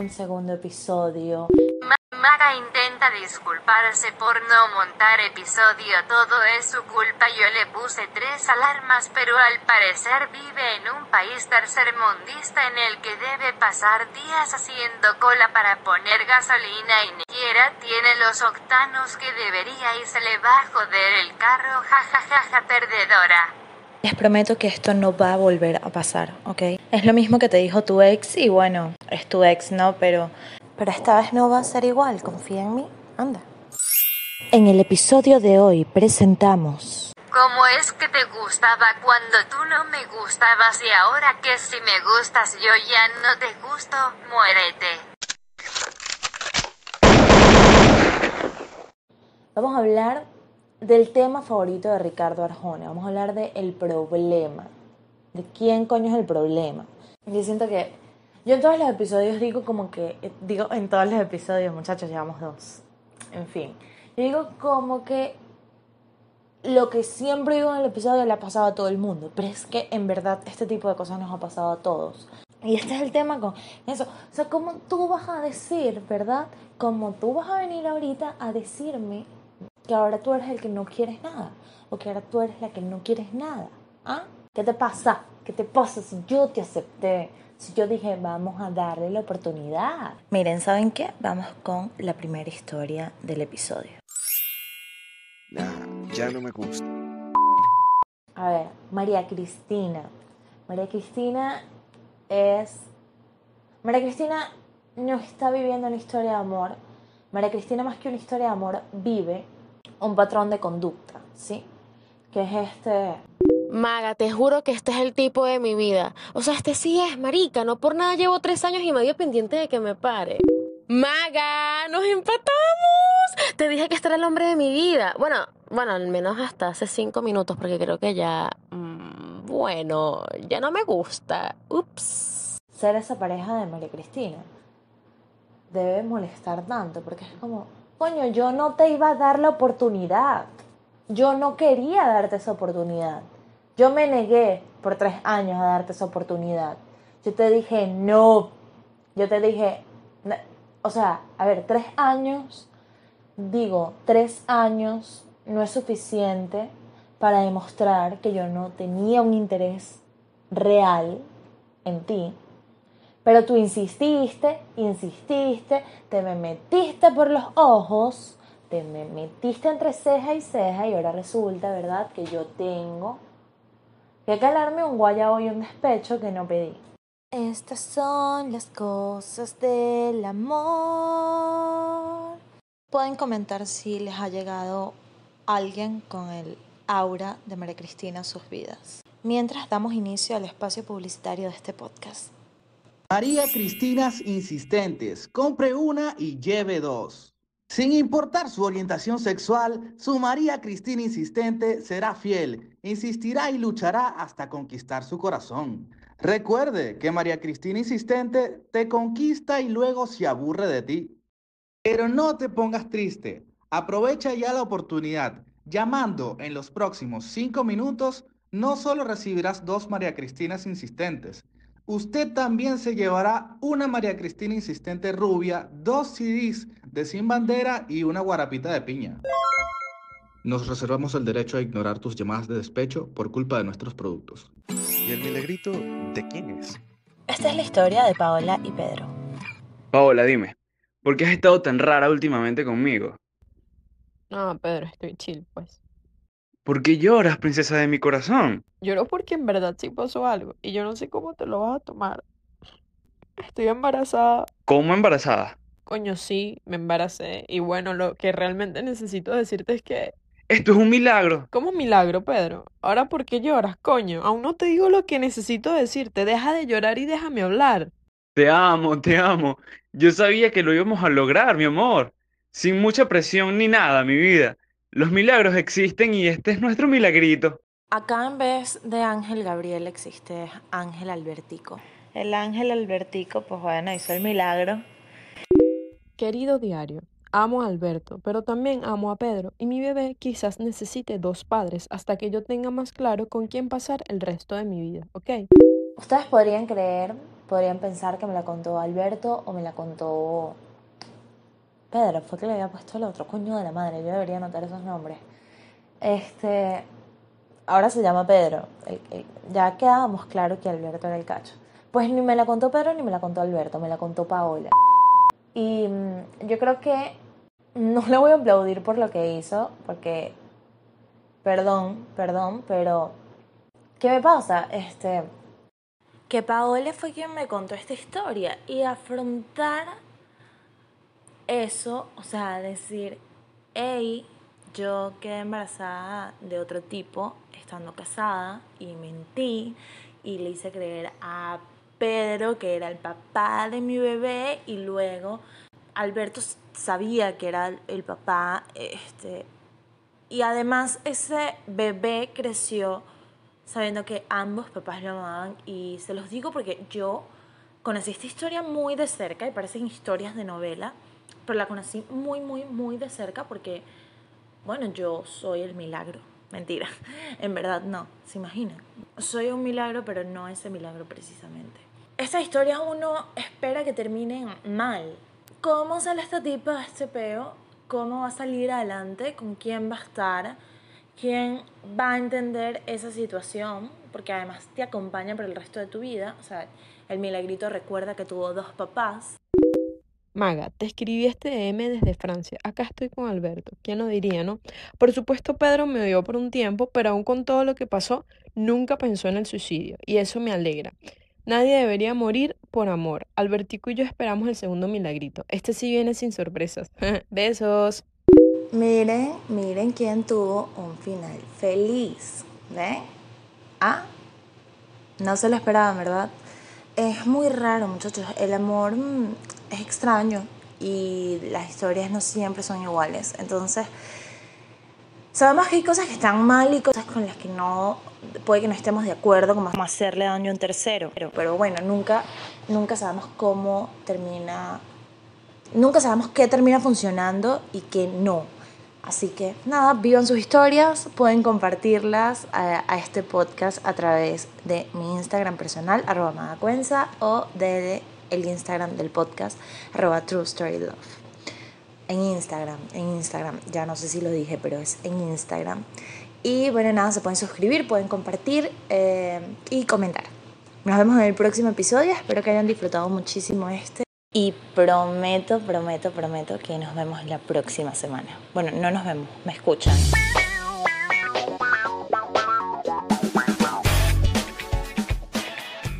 un segundo episodio. Maga intenta disculparse por no montar episodio, todo es su culpa. Yo le puse tres alarmas, pero al parecer vive en un país tercermundista en el que debe pasar días haciendo cola para poner gasolina y ni siquiera tiene los octanos que debería y se le va a joder el carro, jajajaja perdedora. Les prometo que esto no va a volver a pasar, ¿ok? Es lo mismo que te dijo tu ex y bueno, es tu ex, ¿no? Pero pero esta vez no va a ser igual, confía en mí, anda. En el episodio de hoy presentamos... ¿Cómo es que te gustaba cuando tú no me gustabas y ahora que si me gustas yo ya no te gusto? Muérete. Vamos a hablar del tema favorito de Ricardo Arjona. Vamos a hablar de el problema. ¿De quién coño es el problema? Yo siento que yo en todos los episodios digo como que, digo en todos los episodios, muchachos, llevamos dos. En fin, yo digo como que lo que siempre digo en el episodio le ha pasado a todo el mundo, pero es que en verdad este tipo de cosas nos ha pasado a todos. Y este es el tema con eso. O sea, ¿cómo tú vas a decir, verdad? Como tú vas a venir ahorita a decirme que ahora tú eres el que no quieres nada. O que ahora tú eres la que no quieres nada. ¿Ah? ¿Qué te pasa? ¿Qué te pasa si yo te acepté? Si yo dije, vamos a darle la oportunidad. Miren, ¿saben qué? Vamos con la primera historia del episodio. ya no me gusta. A ver, María Cristina. María Cristina es... María Cristina no está viviendo una historia de amor. María Cristina más que una historia de amor vive un patrón de conducta, ¿sí? Que es este Maga, te juro que este es el tipo de mi vida. O sea, este sí es, marica. No por nada llevo tres años y medio pendiente de que me pare. Maga, nos empatamos. Te dije que este era el hombre de mi vida. Bueno, bueno, al menos hasta hace cinco minutos, porque creo que ya. Mmm, bueno, ya no me gusta. Ups. Ser esa pareja de María Cristina debe molestar tanto, porque es como, coño, yo no te iba a dar la oportunidad. Yo no quería darte esa oportunidad. Yo me negué por tres años a darte esa oportunidad. Yo te dije no. Yo te dije, o sea, a ver, tres años, digo, tres años no es suficiente para demostrar que yo no tenía un interés real en ti. Pero tú insististe, insististe, te me metiste por los ojos, te me metiste entre ceja y ceja y ahora resulta, ¿verdad?, que yo tengo que calarme un guayabo y un despecho que no pedí. Estas son las cosas del amor. Pueden comentar si les ha llegado alguien con el aura de María Cristina a sus vidas. Mientras damos inicio al espacio publicitario de este podcast. María Cristinas insistentes. Compre una y lleve dos. Sin importar su orientación sexual, su María Cristina insistente será fiel, insistirá y luchará hasta conquistar su corazón. Recuerde que María Cristina insistente te conquista y luego se aburre de ti. Pero no te pongas triste, aprovecha ya la oportunidad. Llamando en los próximos cinco minutos, no solo recibirás dos María Cristinas insistentes, usted también se llevará una María Cristina insistente rubia, dos CDs de Sin Bandera y una guarapita de piña. Nos reservamos el derecho a ignorar tus llamadas de despecho por culpa de nuestros productos. ¿Y el milagrito de quién es? Esta es la historia de Paola y Pedro. Paola, dime, ¿por qué has estado tan rara últimamente conmigo? No, Pedro, estoy chill, pues. ¿Por qué lloras, princesa de mi corazón? Lloro porque en verdad sí pasó algo y yo no sé cómo te lo vas a tomar. Estoy embarazada. ¿Cómo embarazada? Coño, sí, me embaracé. Y bueno, lo que realmente necesito decirte es que... Esto es un milagro. ¿Cómo un milagro, Pedro? Ahora, ¿por qué lloras, coño? Aún no te digo lo que necesito decirte. Deja de llorar y déjame hablar. Te amo, te amo. Yo sabía que lo íbamos a lograr, mi amor. Sin mucha presión ni nada, mi vida. Los milagros existen y este es nuestro milagrito. Acá en vez de Ángel Gabriel existe Ángel Albertico. El Ángel Albertico, pues bueno, hizo el milagro. Querido diario, amo a Alberto, pero también amo a Pedro y mi bebé quizás necesite dos padres hasta que yo tenga más claro con quién pasar el resto de mi vida, ¿ok? Ustedes podrían creer podrían pensar que me la contó Alberto o me la contó Pedro, fue que le había puesto el otro, coño de la madre, yo debería anotar esos nombres. Este, ahora se llama Pedro, ya quedábamos claro que Alberto era el cacho. Pues ni me la contó Pedro ni me la contó Alberto, me la contó Paola. Y mm, yo creo que no le voy a aplaudir por lo que hizo, porque, perdón, perdón, pero, ¿qué me pasa? Este, que Paola fue quien me contó esta historia y afrontar eso, o sea, decir, hey, yo quedé embarazada de otro tipo estando casada y mentí y le hice creer a Pedro que era el papá de mi bebé y luego Alberto sabía que era el papá, este, y además ese bebé creció sabiendo que ambos papás lo amaban y se los digo porque yo conocí esta historia muy de cerca y parecen historias de novela, pero la conocí muy, muy, muy de cerca porque, bueno, yo soy el milagro. Mentira, en verdad no, se imaginan. Soy un milagro, pero no ese milagro precisamente. Esta historia uno espera que termine mal. ¿Cómo sale esta tipa de este peo? ¿Cómo va a salir adelante? ¿Con quién va a estar? ¿Quién va a entender esa situación? Porque además te acompaña por el resto de tu vida. O sea, el milagrito recuerda que tuvo dos papás. Maga, te escribí este DM desde Francia. Acá estoy con Alberto. ¿Quién lo diría, no? Por supuesto, Pedro me odió por un tiempo, pero aún con todo lo que pasó, nunca pensó en el suicidio. Y eso me alegra. Nadie debería morir por amor. Albertico y yo esperamos el segundo milagrito. Este sí viene sin sorpresas. Besos. Miren, miren quién tuvo un final feliz. ¿Ven? Ah, no se lo esperaban, ¿verdad? Es muy raro, muchachos. El amor mm, es extraño y las historias no siempre son iguales. Entonces, sabemos que hay cosas que están mal y cosas con las que no puede que no estemos de acuerdo, como hacerle daño a un tercero. Pero, pero bueno, nunca, nunca sabemos cómo termina nunca sabemos qué termina funcionando y qué no. Así que nada, vivan sus historias, pueden compartirlas a, a este podcast a través de mi Instagram personal, arroba magacuenza, o de el Instagram del podcast, arroba True Story Love. En Instagram, en Instagram, ya no sé si lo dije, pero es en Instagram. Y bueno, nada, se pueden suscribir, pueden compartir eh, y comentar. Nos vemos en el próximo episodio, espero que hayan disfrutado muchísimo este. Y prometo, prometo, prometo que nos vemos la próxima semana. Bueno, no nos vemos, me escuchan.